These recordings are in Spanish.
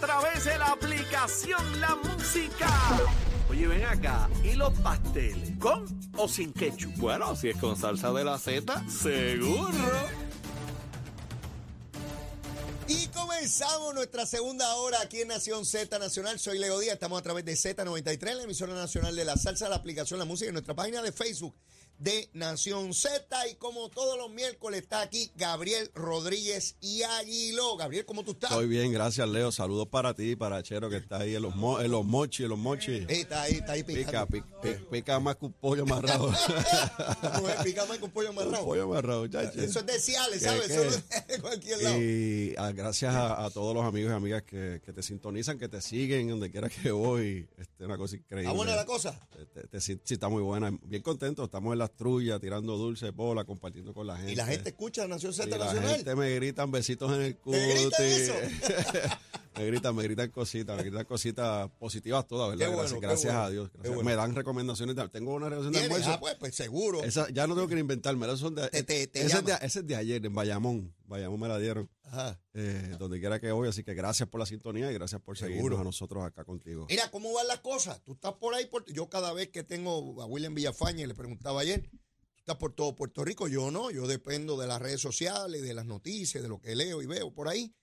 través de la aplicación La Música. Oye, ven acá, ¿y los pasteles? ¿Con o sin ketchup? Bueno, si es con salsa de la Z, seguro. Y comenzamos nuestra segunda hora aquí en Nación Z Nacional. Soy Leo Díaz, estamos a través de Z93, la emisora nacional de la salsa, la aplicación La Música, en nuestra página de Facebook de Nación Z. Y como todos los miércoles está aquí Gabriel Rodríguez y Aguiló. Gabriel, ¿cómo tú estás? Estoy bien, gracias Leo. Saludos para ti, para Chero que está ahí en los, mo- en los mochis, en los mochis. Eh, está ahí, está ahí Pica, picando. pica, pica, pica más que un pollo amarrado. La pica más pollo un pollo amarrado. Eso es de Ciales, ¿Qué, ¿sabes? qué? Eso no es de cualquier lado. Y ah, gracias a, a todos los amigos y amigas que, que te sintonizan, que te siguen donde quiera que voy. Este, una cosa increíble. ¿Está buena la cosa? Te- te- te- sí, sí, está muy buena. Bien contento. Estamos en las trullas, tirando dulce, bola, compartiendo con la gente. Y la gente escucha Nación Y Z la Nacional. gente me gritan besitos en el cuti. ¿Te gritan eso? me gritan, me gritan cositas, me gritan cositas positivas todas, ¿verdad? Qué bueno, gracias qué gracias bueno, a Dios. qué gracias. bueno. Me dan recomendaciones. de- tengo una recomendación de almuerzo. Ah, pues, pues seguro. Esa, ya no tengo que inventarme, esas son de, Te- te- te ese, es de, ese es de ayer, en Bayamón. Bayamón me la dieron, Ajá. eh, donde quiera que voy. Así que gracias por la sintonía y gracias por Seguro. seguirnos a nosotros acá contigo. Mira, ¿cómo van las cosas? Tú estás por ahí, por- yo cada vez que tengo a William Villafaña, y le preguntaba ayer, estás por todo Puerto Rico, yo no, yo dependo de las redes sociales, de las noticias, de lo que leo y veo por ahí.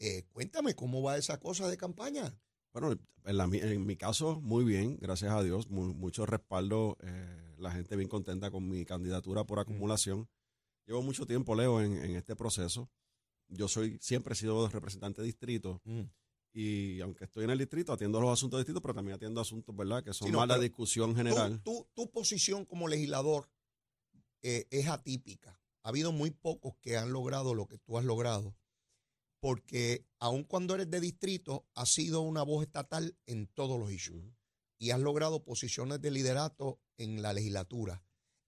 Eh, cuéntame, ¿cómo va esa cosa de campaña? Bueno, en, la mi- en mi caso, muy bien, gracias a Dios. mu- mucho respaldo, eh, la gente bien contenta con mi candidatura por acumulación. Llevo mucho tiempo, Leo, en, en este proceso. Yo soy, siempre he sido representante de distrito y aunque estoy en el distrito, atiendo los asuntos de distrito, pero también atiendo asuntos, ¿verdad? Que son Sí, no, más la discusión general. tu posición como legislador eh, es atípica. Ha habido muy pocos que han logrado lo que tú has logrado, porque aun cuando eres de distrito, has sido una voz estatal en todos los issues. Y has logrado posiciones de liderato en la legislatura.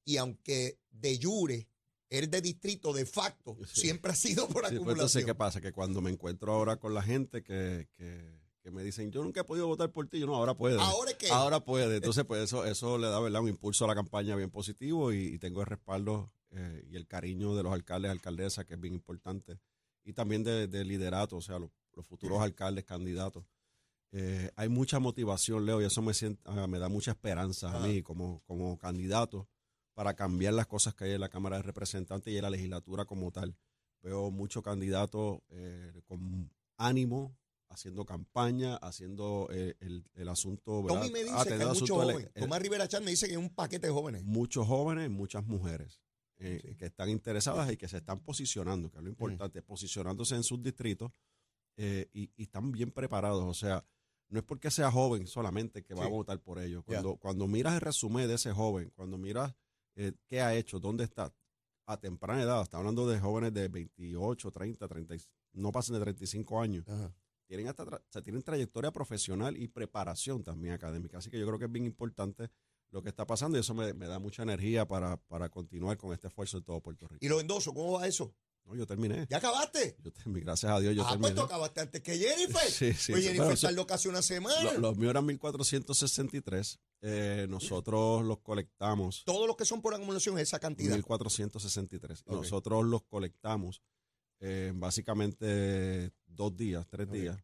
Y aunque de jure eres de distrito, de facto, Sí. siempre ha sido por Sí, pues acumulación. entonces, ¿qué pasa? Que cuando me encuentro ahora con la gente que, que, que me dicen, yo nunca he podido votar por ti, yo no, ahora puede. Ahora que Ahora puede. Entonces, pues eso, eso le da ¿verdad? un impulso a la campaña bien positivo y, y tengo el respaldo eh, y el cariño de los alcaldes y alcaldesas, que es bien importante. Y también de, de liderato, o sea, los, los futuros alcaldes, candidatos. Eh, hay mucha motivación, Leo, y eso me, sienta, ah, me da mucha esperanza a Ajá. mí como, como candidato para cambiar las cosas que hay en la Cámara de Representantes y en la legislatura como tal. Veo muchos candidatos eh, con ánimo, haciendo campaña, haciendo eh, el, el asunto. ¿verdad? Tommy me dice que hay muchos jóvenes. Tomás Rivera Chan me dice que hay un paquete de jóvenes. muchos jóvenes, muchas mujeres eh, Sí. que están interesadas y que se están posicionando, que es lo importante, posicionándose en sus distritos eh, y, y están bien preparados. O sea, no es porque sea joven solamente que va Sí. a votar por ellos. Cuando, cuando miras el resumen de ese joven, cuando miras eh, qué ha hecho, dónde está, a temprana edad, está hablando de jóvenes de 28, 30, 30, y- no pasan de 35 años Ajá. tienen hasta tra- o sea, tienen trayectoria profesional y preparación también académica. Así que yo creo que es bien importante lo que está pasando y eso me, me da mucha energía para, para continuar con este esfuerzo en todo Puerto Rico. Y los endosos, ¿cómo va eso? No, yo terminé. ¿Ya acabaste? Yo terminé. Gracias a Dios yo ah, pues terminé. tú acabaste antes que Jennifer. Sí, sí, pues. Jennifer tardó casi una semana. Lo- los míos eran 1463. Eh, nosotros los colectamos. Todos los que son por acumulación es esa cantidad. 1463. Ok. Nosotros los colectamos eh, básicamente dos días, tres días.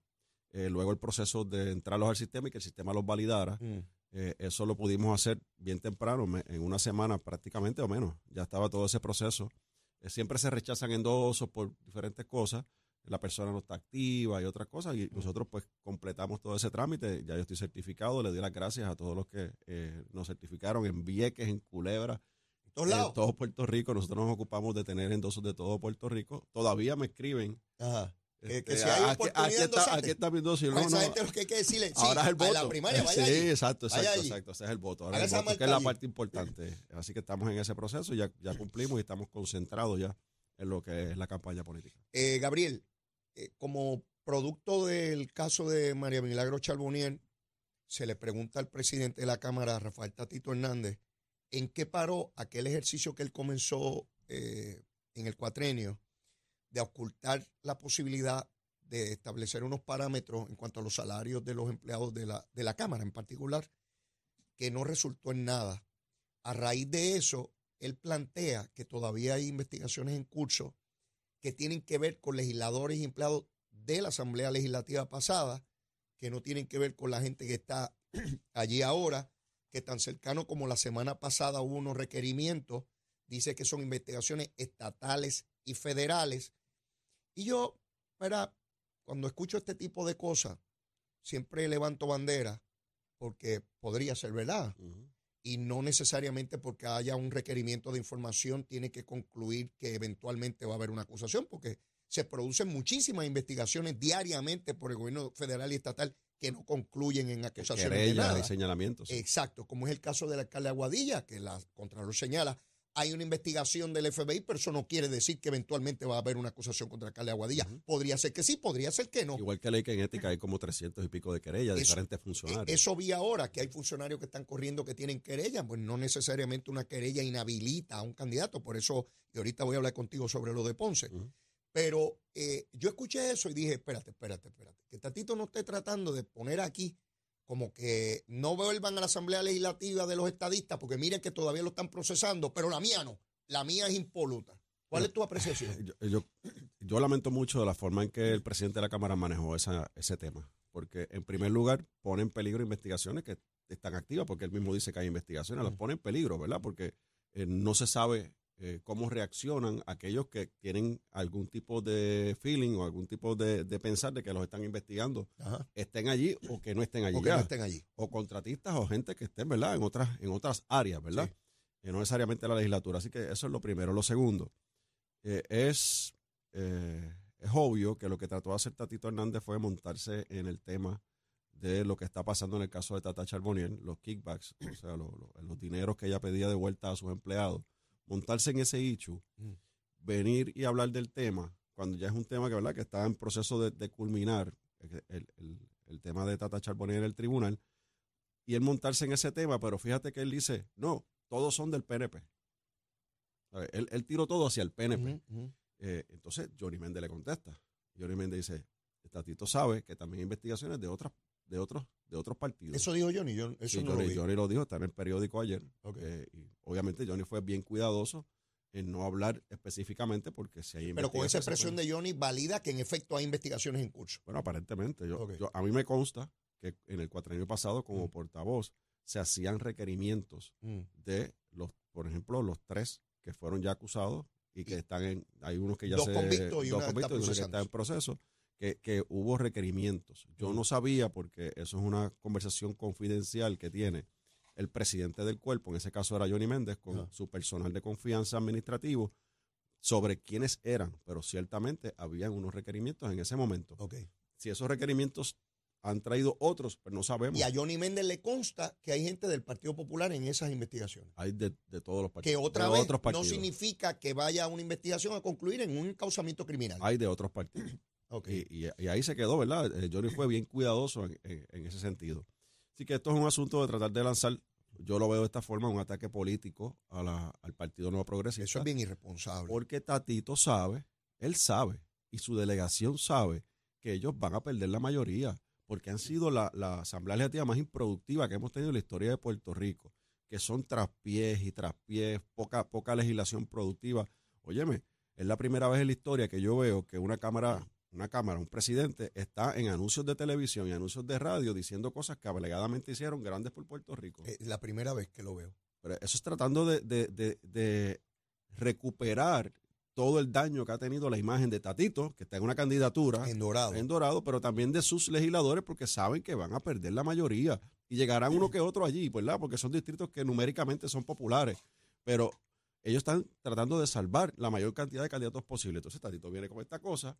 Eh, luego el proceso de entrarlos al sistema y que el sistema los validara. Mm. Eh, eso lo pudimos hacer bien temprano, me- en una semana prácticamente o menos. Ya estaba todo ese proceso. Eh, siempre se rechazan endosos por diferentes cosas. La persona no está activa y otras cosas. Y nosotros pues completamos todo ese trámite. Ya yo estoy certificado. Le doy las gracias a todos los que eh, nos certificaron en Vieques, en Culebra, En todos en lados. todo Puerto Rico. Nosotros nos ocupamos de tener endosos de todo Puerto Rico. Todavía me escriben. Ajá. Que- que este, si hay aquí- oportunidad aquí, de está, aquí está mi endoso. Y A no, esa no, gente lo que hay que decirle, sí, Ahora es el voto. a la primaria, vaya sí, allí. exacto, exacto, allí. exacto. Ese es el voto. Ahora el voto, que es la parte importante. Así que estamos en ese proceso, ya, ya cumplimos y estamos concentrados ya en lo que es la campaña política. Eh, Gabriel, eh, como producto del caso de María Milagro Charbonier, se le pregunta al presidente de la Cámara, Rafael Tatito Hernández, en qué paró aquel ejercicio que él comenzó eh, en el cuatrenio de ocultar la posibilidad de establecer unos parámetros en cuanto a los salarios de los empleados de la, de la Cámara en particular, que no resultó en nada. A raíz de eso, él plantea que todavía hay investigaciones en curso que tienen que ver con legisladores y empleados de la Asamblea Legislativa pasada que no tienen que ver con la gente que está allí ahora, que tan cercano como la semana pasada hubo unos requerimientos, dice que son investigaciones estatales y federales. Y yo, para, cuando escucho este tipo de cosas, siempre levanto bandera porque podría ser verdad. Y no necesariamente porque haya un requerimiento de información tiene que concluir que eventualmente va a haber una acusación, porque se producen muchísimas investigaciones diariamente por el gobierno federal y estatal que no concluyen en acusaciones. de nada. y señalamientos. Exacto, como es el caso del alcalde Aguadilla, que la Contralor señala, hay una investigación del FBI, pero eso no quiere decir que eventualmente va a haber una acusación contra alcalde Aguadilla. Podría ser que sí, podría ser que no. Igual que ley que en ética hay como 300 y pico de querellas, de diferentes funcionarios. Eso vi ahora, que hay funcionarios que están corriendo que tienen querella, pues no necesariamente una querella inhabilita a un candidato, por eso, y ahorita voy a hablar contigo sobre lo de Ponce. Pero eh, yo escuché eso y dije, espérate, espérate, espérate, que Tatito no esté tratando de poner aquí como que no vuelvan a la Asamblea Legislativa de los estadistas, porque miren que todavía lo están procesando, pero la mía no, la mía es impoluta. ¿Cuál es tu apreciación? Yo, yo, lamento mucho de la forma en que el presidente de la Cámara manejó esa, ese tema, porque en primer lugar pone en peligro investigaciones que están activas, porque él mismo dice que hay investigaciones, las pone en peligro, ¿verdad? Porque eh, no se sabe eh, cómo reaccionan aquellos que tienen algún tipo de feeling o algún tipo de, pensar de que los están investigando, estén allí o que no estén allí. O que no estén allí. O contratistas o gente que estén, ¿verdad? En otras, en otras áreas, ¿verdad? no necesariamente la legislatura. Así que eso es lo primero. Lo segundo, eh, es, eh, es obvio que lo que trató de hacer Tatito Hernández fue montarse en el tema de lo que está pasando en el caso de Tata Charbonnier, los kickbacks, o sea, los dineros que ella pedía de vuelta a sus empleados montarse en ese hecho, mm. venir y hablar del tema, cuando ya es un tema que, ¿verdad? que está en proceso de, culminar, el, tema de Tata Charbonnier en el tribunal, y él montarse en ese tema, pero fíjate que él dice, no, todos son del PNP. Él, él tiró todo hacia el PNP. Eh, entonces Johnny Méndez le contesta. Johnny Méndez dice, Tatito sabe que también hay investigaciones de otras de otros de otros partidos. Eso dijo Johnny, yo, eso no Johnny, lo Johnny lo dijo, está en el periódico ayer. Eh, y obviamente Johnny fue bien cuidadoso en no hablar específicamente porque si hay Pero con esa expresión de Johnny valida que en efecto hay investigaciones en curso. Bueno, aparentemente. Yo, a mí me consta que en el cuatrienio pasado como mm. portavoz se hacían requerimientos mm. de los, por ejemplo, los tres que fueron ya acusados y que están en, hay unos que ya dos se... Convictos y dos convictos y uno que está en proceso que, hubo requerimientos. Yo no sabía, porque eso es una conversación confidencial que tiene el presidente del cuerpo, en ese caso era Johnny Méndez, con su personal de confianza administrativo, sobre quiénes eran, pero ciertamente habían unos requerimientos en ese momento. Si esos requerimientos han traído otros, pero no sabemos. Y a Johnny Méndez le consta que hay gente del Partido Popular en esas investigaciones. Hay de, todos los partidos. Que otra vez no significa que vaya una investigación a concluir en un causamiento criminal. Hay de otros partidos. Y, ahí se quedó, ¿verdad? Eh, Johnny fue bien cuidadoso en, ese sentido. Así que esto es un asunto de tratar de lanzar, yo lo veo de esta forma, un ataque político al Partido Nuevo Progresista. Eso es bien irresponsable. Porque Tatito sabe, él sabe, y su delegación sabe que ellos van a perder la mayoría, porque han sido la, asamblea legislativa más improductiva que hemos tenido en la historia de Puerto Rico, que son traspiés y traspiés, poca, poca legislación productiva. Óyeme, es la primera vez en la historia que yo veo que una Cámara una Cámara, un presidente, está en anuncios de televisión y anuncios de radio diciendo cosas que alegadamente hicieron grandes por Puerto Rico. Es la primera vez que lo veo. Pero eso es tratando de, de, recuperar todo el daño que ha tenido la imagen de Tatito, que está en una candidatura. En Dorado. En Dorado, pero también de sus legisladores, porque saben que van a perder la mayoría. Y llegarán uno que otro allí, ¿verdad? Porque son distritos que numéricamente son populares. Pero ellos están tratando de salvar la mayor cantidad de candidatos posible. Entonces Tatito viene con esta cosa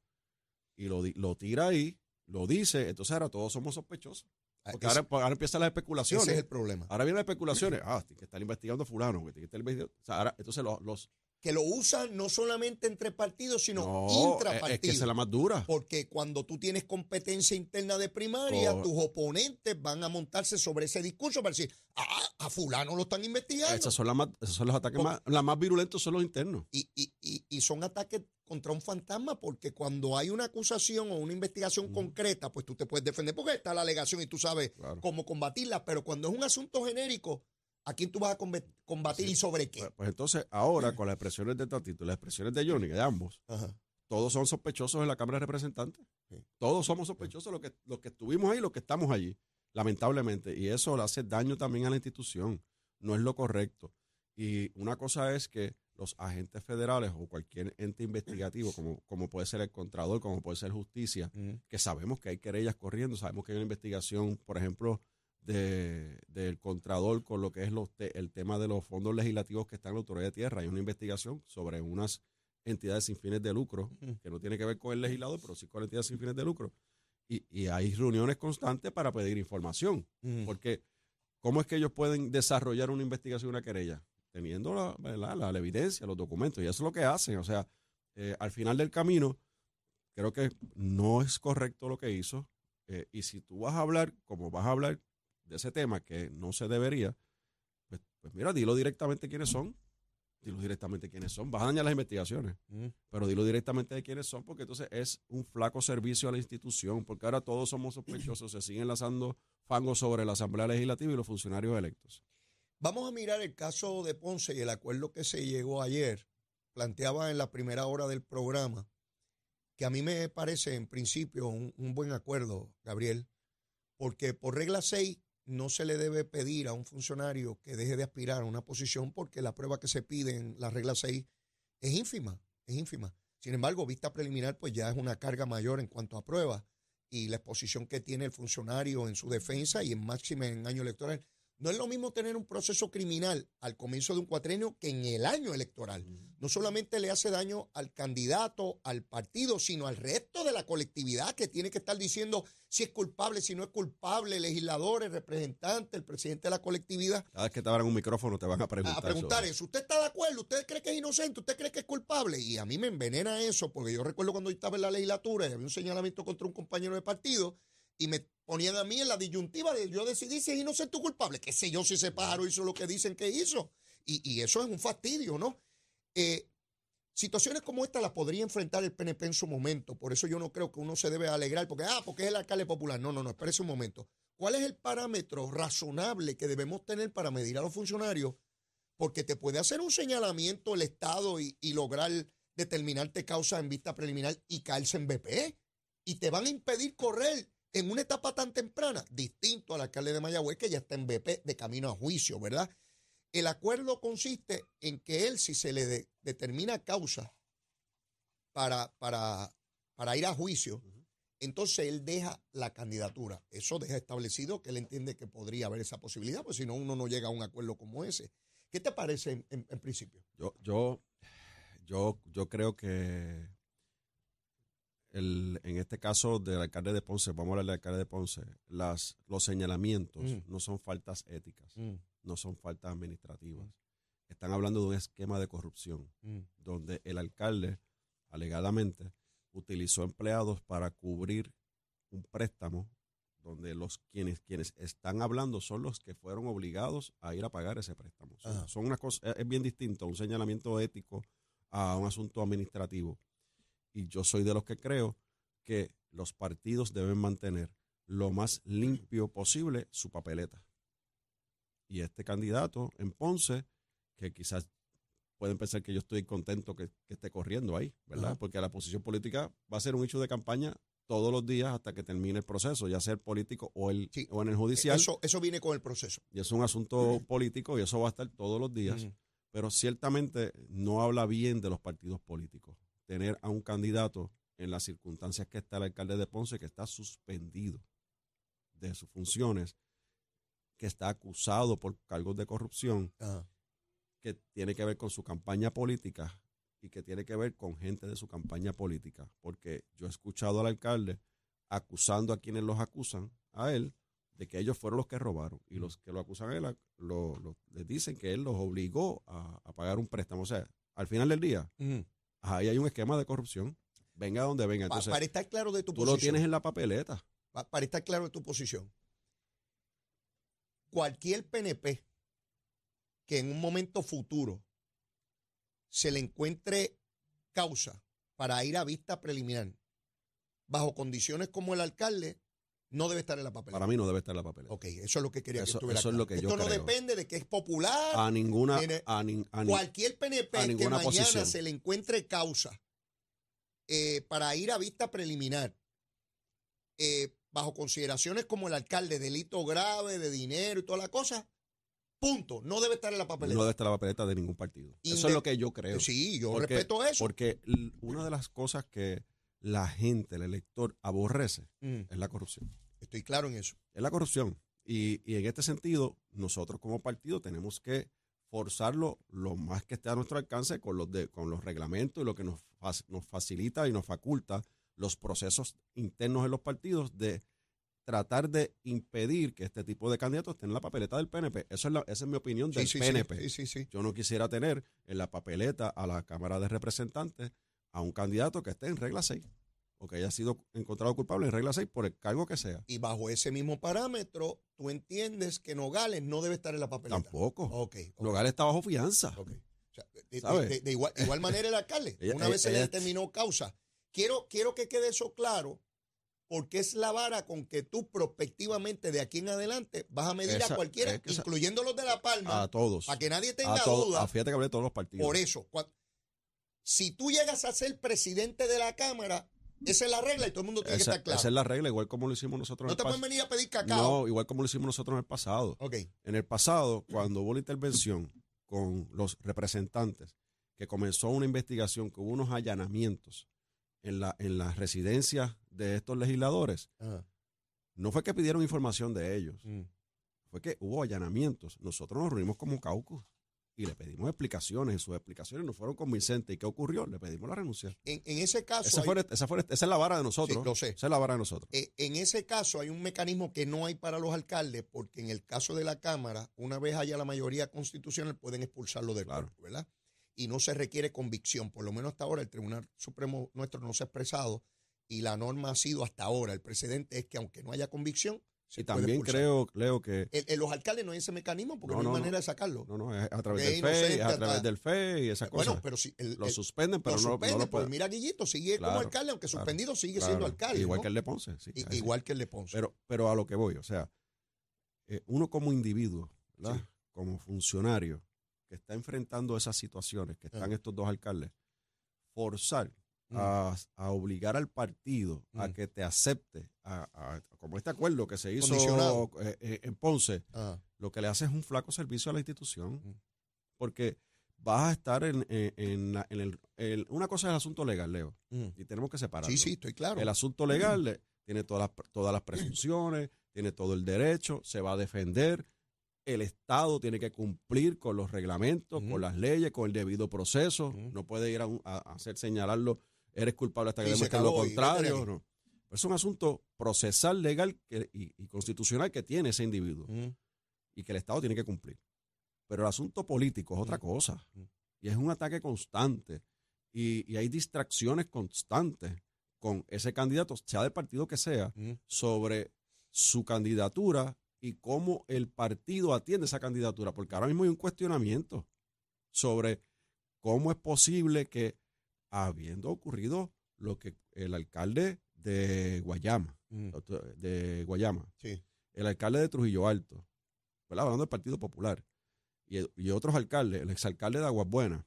y lo, lo tira ahí, lo dice, entonces ahora todos somos sospechosos. Ah, Porque ahora, ahora, empiezan las especulaciones. Ese es el problema. Ahora vienen las especulaciones. Ah, tiene que estar investigando fulano. Que tiene que estar o sea, ahora, entonces los, los que lo usan no solamente entre partidos, sino intrapartidos. Es que es la más dura. Porque cuando tú tienes competencia interna de primaria, tus oponentes van a montarse sobre ese discurso para decir, ah, a fulano lo están investigando. Esos son, las más, esos son los ataques más, las más virulentos, son los internos. Y, y, y, y, son ataques contra un fantasma porque cuando hay una acusación o una investigación concreta, pues tú te puedes defender porque está la alegación y tú sabes cómo combatirla, pero cuando es un asunto genérico, ¿A quién tú vas a combatir y sobre qué? Pues, pues, entonces, ahora con las expresiones de Tatito y las expresiones de Johnny, de ambos, todos son sospechosos en la Cámara de Representantes. Sí. Todos somos sospechosos los que, los que estuvimos ahí los que estamos allí, lamentablemente. Y eso le hace daño también a la institución. No es lo correcto. Y una cosa es que los agentes federales o cualquier ente investigativo, como, como puede ser el Contralor, como puede ser Justicia, que sabemos que hay querellas corriendo, sabemos que hay una investigación, por ejemplo, de, del Contralor con lo que es los te- el tema de los fondos legislativos que están en la Autoridad de Tierra. Hay una investigación sobre unas entidades sin fines de lucro, que no tiene que ver con el legislador, pero sí con entidades sin fines de lucro. Y, y hay reuniones constantes para pedir información. Porque, ¿cómo es que ellos pueden desarrollar una investigación, una querella? Teniendo la, la evidencia, los documentos, y eso es lo que hacen. O sea, eh, al final del camino, creo que no es correcto lo que hizo. eh, y si tú vas a hablar, como vas a hablar de ese tema que no se debería, pues, pues mira, dilo directamente quiénes son. Dilo directamente quiénes son. Vas a dañar las investigaciones Ujú. pero dilo directamente de quiénes son, porque entonces es un flaco servicio a la institución, porque ahora todos somos sospechosos, se siguen lanzando fangos sobre la Asamblea Legislativa y los funcionarios electos. Vamos a mirar el caso de Ponce y el acuerdo que se llegó ayer. Planteaba en la primera hora del programa que a mí me parece en principio un, un buen acuerdo, Gabriel, porque por regla 6 no se le debe pedir a un funcionario que deje de aspirar a una posición porque la prueba que se pide en la regla 6 es ínfima, es ínfima. Sin embargo, vista preliminar pues ya es una carga mayor en cuanto a pruebas y la exposición que tiene el funcionario en su defensa y en máxima en año electoral. No es lo mismo tener un proceso criminal al comienzo de un cuatrenio que en el año electoral. No solamente le hace daño al candidato, al partido, sino al resto de la colectividad que tiene que estar diciendo si es culpable, si no es culpable, legisladores, representantes, el presidente de la colectividad. Cada vez que te abran un micrófono te van a preguntar. A preguntar eso. ¿Usted está de acuerdo? ¿Usted cree que es inocente? ¿Usted cree que es culpable? Y a mí me envenena eso, porque yo recuerdo cuando yo estaba en la legislatura y había un señalamiento contra un compañero de partido y me ponían a mí en la disyuntiva de yo decidir si es inocente o culpable. ¿Qué sé yo si ese pájaro hizo lo que dicen que hizo? Y, y eso es un fastidio, ¿no? Eh, situaciones como esta las podría enfrentar el PNP en su momento. Por eso yo no creo que uno se debe alegrar porque, ah, porque es el alcalde popular. No, no, no, espérese un momento. ¿Cuál es el parámetro razonable que debemos tener para medir a los funcionarios? Porque te puede hacer un señalamiento el Estado y, lograr determinarte causa en vista preliminar y caerse en BP. Y te van a impedir correr en una etapa tan temprana, distinto al alcalde de Mayagüez que ya está en BP de camino a juicio, ¿verdad? El acuerdo consiste en que él, si se le de- determina causa para, para, para ir a juicio, entonces él deja la candidatura. Eso deja establecido que él entiende que podría haber esa posibilidad, pues si no, uno no llega a un acuerdo como ese. ¿Qué te parece en, en- en principio? Yo, yo, yo, yo creo que el, en este caso del alcalde de Ponce, vamos a hablar del alcalde de Ponce, las, los señalamientos Mm. no son faltas éticas, no son faltas administrativas. Están hablando de un esquema de corrupción donde el alcalde, alegadamente, utilizó empleados para cubrir un préstamo donde los quienes, quienes están hablando son los que fueron obligados a ir a pagar ese préstamo. Ajá. son una cosa, es bien distinto un señalamiento ético a un asunto administrativo. Y yo soy de los que creo que los partidos deben mantener lo más limpio posible su papeleta. Y este candidato en Ponce, que quizás pueden pensar que yo estoy contento que, que esté corriendo ahí, ¿verdad? Porque la posición política va a ser un hecho de campaña todos los días hasta que termine el proceso, ya sea el político o, el, Sí. o en el judicial. Eso, eso viene con el proceso. y es un asunto político y eso va a estar todos los días. Pero ciertamente no habla bien de los partidos políticos. Tener a un candidato en las circunstancias que está el alcalde de Ponce, que está suspendido de sus funciones, que está acusado por cargos de corrupción, Ajá. que tiene que ver con su campaña política y que tiene que ver con gente de su campaña política. Porque yo he escuchado al alcalde acusando a quienes los acusan, a él, de que ellos fueron los que robaron. Y los que lo acusan a él, lo, lo- les dicen que él los obligó a, a pagar un préstamo. O sea, al final del día. Ahí hay un esquema de corrupción. Venga donde venga. Entonces, para estar claro de tu tú posición. lo tienes en la papeleta. pa- para estar claro de tu posición. Cualquier PNP que en un momento futuro se le encuentre causa para ir a vista preliminar bajo condiciones como el alcalde, no debe estar en la papeleta. Para mí no debe estar en la papeleta. Ok, eso es lo que quería que Eso- estuviera eso es lo que yo Esto no creo. depende de que es popular. A ninguna, Tiene- a, nin- a Cualquier PNP a que mañana posición. se le encuentre causa eh, para ir a vista preliminar eh, bajo consideraciones como el alcalde, delito grave, de dinero y toda la cosa, punto. No debe estar en la papeleta. No debe estar la papeleta de ningún partido. Eso es lo que yo creo. Sí, yo Porque- respeto eso. Porque una de las cosas que la gente, el elector, aborrece Mm, es la corrupción. estoy claro en eso. Es la corrupción. Y, y en este sentido, nosotros como partido tenemos que forzarlo lo más que esté a nuestro alcance con los, de, con los reglamentos y lo que nos, nos facilita y nos faculta los procesos internos en los partidos de tratar de impedir que este tipo de candidatos estén en la papeleta del PNP. Eso es la- esa es mi opinión del Sí, sí, sí, PNP. sí. Yo no quisiera tener en la papeleta a la Cámara de Representantes a un candidato que esté en regla 6 o que haya sido encontrado culpable en regla 6 por el cargo que sea. Y bajo ese mismo parámetro, tú entiendes que Nogales no debe estar en la papeleta. Tampoco. Ok. ok, Nogales está bajo fianza. ok. O sea, de, de- ¿Sabe? de- de igual, de igual manera el alcalde. Ella- Una ella- vez se le determinó causa. Quiero, quiero que quede eso claro, porque es la vara con que tú prospectivamente de aquí en adelante vas a medir Esa- a cualquiera, es que esa- incluyendo los de La Palma, A todos. para que nadie tenga a duda. a- fíjate que hablé de todos los partidos. Por eso, si tú llegas a ser presidente de la Cámara, esa es la regla y todo el mundo tiene esa, que estar claro. esa es la regla, igual como lo hicimos nosotros no en te pueden venir a pedir cacao. No, igual como lo hicimos nosotros en el pasado. Ok. En el pasado, cuando hubo la intervención con los representantes, que comenzó una investigación, que hubo unos allanamientos en la, en las residencias de estos legisladores, Ajá. no fue que pidieron información de ellos, Mm. fue que hubo allanamientos. Nosotros nos reunimos como caucus y le pedimos explicaciones y sus explicaciones no fueron convincentes. ¿Y qué ocurrió? Le pedimos la renuncia. En, en ese caso, Esa, hay- fue, esa, fue- esa es la vara de nosotros. Sí, lo sé. Esa es la vara de nosotros. eh, en ese caso hay un mecanismo que no hay para los alcaldes, porque en el caso de la Cámara, una vez haya la mayoría constitucional, pueden expulsarlo del Claro. cuerpo, ¿verdad? Y no se requiere convicción. Por lo menos hasta ahora el Tribunal Supremo nuestro no se ha expresado y la norma ha sido hasta ahora. El precedente es que aunque no haya convicción, Y también expulsar. creo, Leo, que en los alcaldes no hay ese mecanismo porque No, no, hay no, manera de sacarlo. no, no, es a través del FE, a través del FE y esas bueno, cosas. pero si el, lo el- suspenden, pero lo no, no suspenden, lo pues pueden. mira, Guillito sigue como alcalde, aunque claro, suspendido sigue Claro, siendo alcalde. Igual que el de Ponce. sí, igual que el de Ponce. Pero, pero a lo que voy, o sea, eh, uno como individuo, ¿verdad? Sí. como funcionario que está enfrentando esas situaciones que están Ah. estos dos alcaldes, forzar. A, a obligar al partido a que te acepte, a, a- como este acuerdo que se hizo eh, eh, en Ponce, Ah, lo que le hace es un flaco servicio a la institución. Porque vas a estar en, en- en la- en el, el- Una cosa es el asunto legal, Leo, mm. y tenemos que separarlo. Sí, sí, estoy claro. El asunto legal le- tiene todas las, todas las presunciones, tiene todo el derecho, se va a defender. El Estado tiene que cumplir con los reglamentos, con las leyes, con el debido proceso. No puede ir a, un- a hacer señalarlo, eres culpable hasta que demuestres lo contrario. no. Es un asunto procesal, legal que- y, y constitucional que tiene ese individuo Mm. y que el Estado tiene que cumplir. Pero el asunto político es otra cosa. Mm. Y es un ataque constante. Y, y hay distracciones constantes con ese candidato, sea del partido que sea, Mm. sobre su candidatura y cómo el partido atiende esa candidatura. Porque ahora mismo hay un cuestionamiento sobre cómo es posible que, habiendo ocurrido lo que el alcalde de Guayama, Mm. de Guayama, Sí. el alcalde de Trujillo Alto, ¿verdad? hablando del Partido Popular, y, y otros alcaldes, el exalcalde de Aguas Buenas,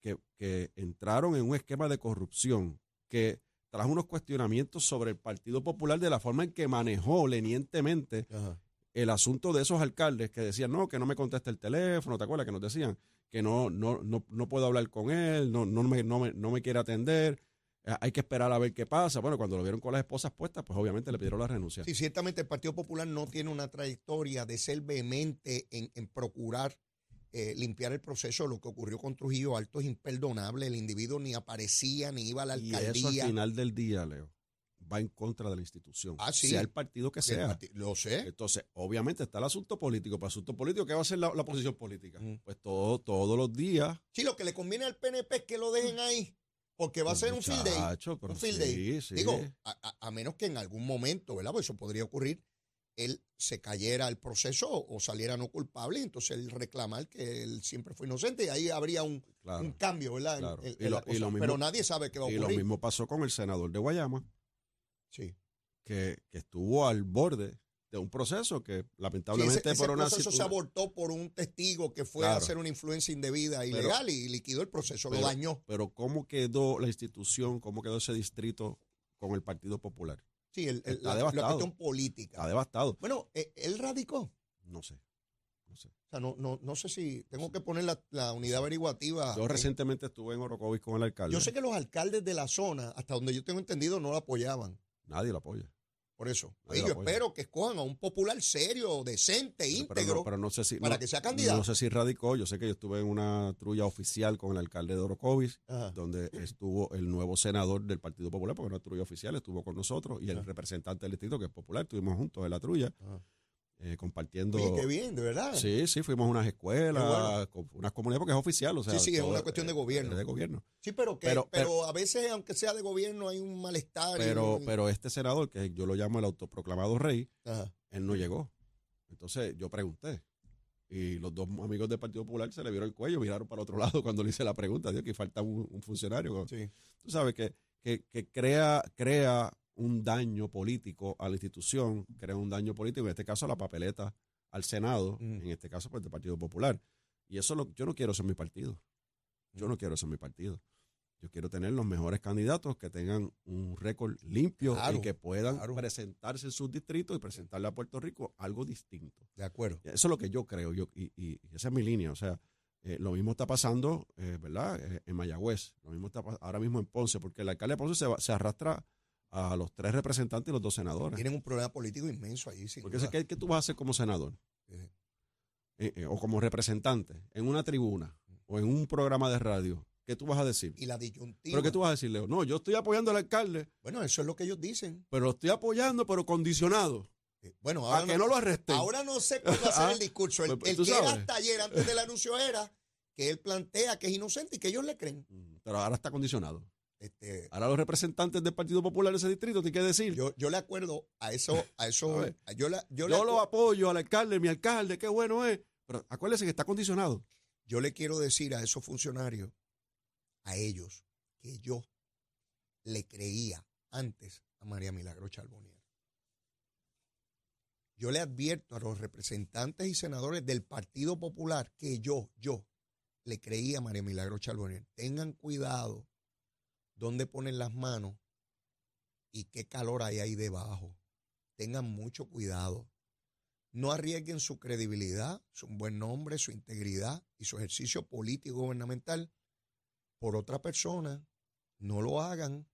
que, que entraron en un esquema de corrupción que trajo unos cuestionamientos sobre el Partido Popular de la forma en que manejó lenientemente Ajá. el asunto de esos alcaldes que decían, no, que no me contesta el teléfono, ¿te acuerdas? Que nos decían que no, no, no, no puedo hablar con él, no, no, me, no, me, no me quiere atender, eh, hay que esperar a ver qué pasa. Bueno, cuando lo vieron con las esposas puestas, pues obviamente le pidieron la renuncia. Sí, ciertamente el Partido Popular no tiene una trayectoria de ser vehemente en, en procurar eh, limpiar el proceso. Lo que ocurrió con Trujillo Alto es imperdonable. El individuo ni aparecía, ni iba a la Y eso al alcaldía. final del día, Leo, va en contra de la institución. Ah, sí. Sea el partido que sea. parti- Lo sé. Entonces, obviamente está el asunto político. Para el asunto político, ¿qué va a hacer la, la posición política? Mm. Pues todo, todos los días. Sí, lo que le conviene al PNP es que lo dejen ahí, porque va a ser un field day. Un field sí, day. sí. Digo, a, a- a menos que en algún momento, ¿verdad? Pues eso podría ocurrir, él se cayera el proceso o saliera no culpable, y entonces él reclamar que él siempre fue inocente y ahí habría un, Claro. un cambio, ¿verdad? en- claro. en- Y en lo- la y lo cosa. mismo- Pero nadie sabe qué va a Y lo ocurrir. mismo pasó con el senador de Guayama, Sí. que, que estuvo al borde de un proceso que Sí, lamentablemente ese, ese por una proceso se abortó por un testigo que fue a hacer una influencia indebida, Pero- ilegal, y liquidó el proceso, pero- lo dañó. Pero ¿cómo quedó la institución, cómo quedó ese distrito con el Partido Popular? Sí, el, el- la, la cuestión política. Está devastado. Bueno, eh, él radicó. No sé. No sé. O sea, no, no, no sé si tengo que poner la, la unidad averiguativa. Yo recientemente estuve en Orocovis con el alcalde. yo sé que los alcaldes de la zona, hasta donde yo tengo entendido, no lo apoyaban. Nadie lo apoya. Por eso. Nadie yo espero que escojan a un popular serio, decente, Pero íntegro. no, pero no sé si. para no- que sea candidato. No sé si radicó. Yo sé que yo estuve en una trulla oficial con el alcalde de Orocovis, Ajá. donde estuvo el nuevo senador del Partido Popular, porque no es trulla oficial, estuvo con nosotros, y el Ajá. representante del distrito, que es popular, estuvimos juntos en la trulla, Ajá. Eh, compartiendo. Oye, qué bien, de verdad. Sí, sí, fuimos a unas escuelas, bueno. unas comunidades, porque es oficial. O sea, Sí, sí, es una cuestión de gobierno. de gobierno. Sí, pero que, Pero- pero, a veces, aunque sea de gobierno, hay un malestar. Pero, un- pero este senador, que yo lo llamo el autoproclamado rey, Ajá. él no llegó. Entonces yo pregunté. Y los dos amigos del Partido Popular se le vieron el cuello, miraron para otro lado cuando le hice la pregunta. Dios, que falta un, un funcionario. Sí. Tú sabes que, que, que crea, crea un daño político a la institución, crea un daño político, en este caso a la papeleta al Senado, Mm. en este caso pues del Partido Popular. Y eso lo, yo no quiero ser mi partido. Yo no quiero ser mi partido. Yo quiero tener los mejores candidatos que tengan un récord limpio Claro, y que puedan claro. presentarse en sus distritos y presentarle a Puerto Rico algo distinto. De acuerdo. Eso es lo que yo creo yo, y, y- y esa es mi línea. O sea, eh, lo mismo está pasando, eh, ¿verdad? Eh, en Mayagüez. Lo mismo está ahora mismo en Ponce, porque el alcalde de Ponce se, va- se arrastra a los tres representantes y los dos senadores. Tienen un problema político inmenso ahí, sin Porque duda. sé, ¿qué, qué tú vas a hacer como senador? Eh, eh, o como representante, en una tribuna o en un programa de radio. ¿Qué tú vas a decir? Y la disyuntiva. ¿Pero qué tú vas a decir, Leo? No, yo estoy apoyando al alcalde, Bueno, eso es lo que ellos dicen. pero lo estoy apoyando, pero condicionado. Eh, Bueno, A ahora que no lo arresten. Ahora no sé cuál va a ser Ah, el discurso. El, pues, el que era hasta ayer, antes del anuncio, era que él plantea que es inocente y que ellos le creen. Mm, Pero ahora está condicionado. Este, Ahora los representantes del Partido Popular de ese distrito tienen que decir, yo, le acuerdo a eso, a eso, A yo, la- yo, lo apoyo al alcalde, mi alcalde, qué bueno es. Pero acuérdese que está condicionado. yo le quiero decir a esos funcionarios, a ellos, que yo le creía antes a María Milagro Charbonier. Yo le advierto a los representantes y senadores del Partido Popular que yo, yo, le creía a María Milagro Charbonier. Tengan cuidado dónde ponen las manos y qué calor hay ahí debajo. Tengan mucho cuidado. No arriesguen su credibilidad, su buen nombre, su integridad y su ejercicio político gubernamental por otra persona. No lo hagan.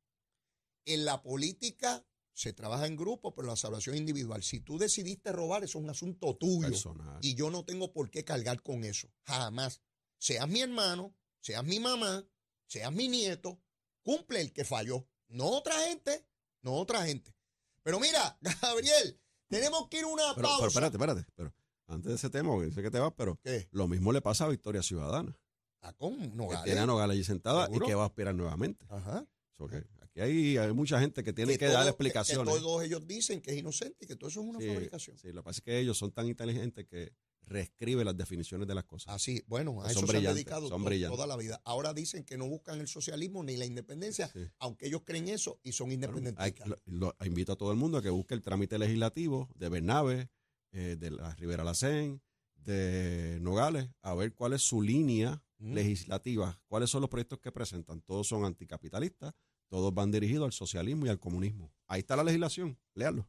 En la política se trabaja en grupo, pero la salvación es individual. Si tú decidiste robar, eso es un asunto tuyo. Personal. Y yo no tengo por qué cargar con eso. Jamás. Seas mi hermano, seas mi mamá, seas mi nieto, cumple el que falló. No otra gente, no otra gente. Pero mira, Gabriel, tenemos que ir a una Pero, pausa. pero espérate, espérate. Pero antes de ese tema, porque sé que te vas, pero ¿Qué? lo mismo le pasa a Victoria Ciudadana. Ah, con Que Nogales. tiene a Nogales allí sentada ¿Seguro? y que va a aspirar nuevamente. Ajá. So que aquí hay, hay mucha gente que tiene que, todo- dar explicaciones. Que, todos ellos dicen que es inocente y que todo eso es una Sí, fabricación. sí, lo que pasa es que ellos son tan inteligentes que reescriben las definiciones de las cosas. Así, bueno, a Son eso se han dedicado toda la vida. Ahora dicen que no buscan el socialismo ni la independencia, Sí. aunque ellos creen eso y son independentistas. hay- lo- lo- invito a todo el mundo a que busque el trámite legislativo de Bernabe, eh, de la Rivera Lacén, de Nogales, a ver cuál es su línea Mm. legislativa, cuáles son los proyectos que presentan. Todos son anticapitalistas, todos van dirigidos al socialismo y al comunismo. Ahí está la legislación, léalo.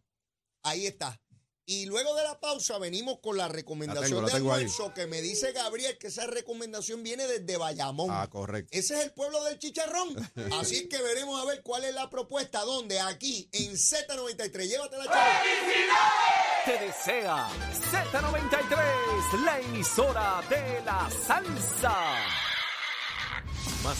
Ahí está. Y luego de la pausa venimos con la recomendación la de tengo almuerzo que me dice Gabriel que esa recomendación viene desde Bayamón. Ah, correcto. Ese es el pueblo del chicharrón. Así que veremos a ver cuál es la propuesta. ¿Dónde? Aquí, en Z93. Llévatela, chaval. Te desea Z93, la emisora de la salsa. Más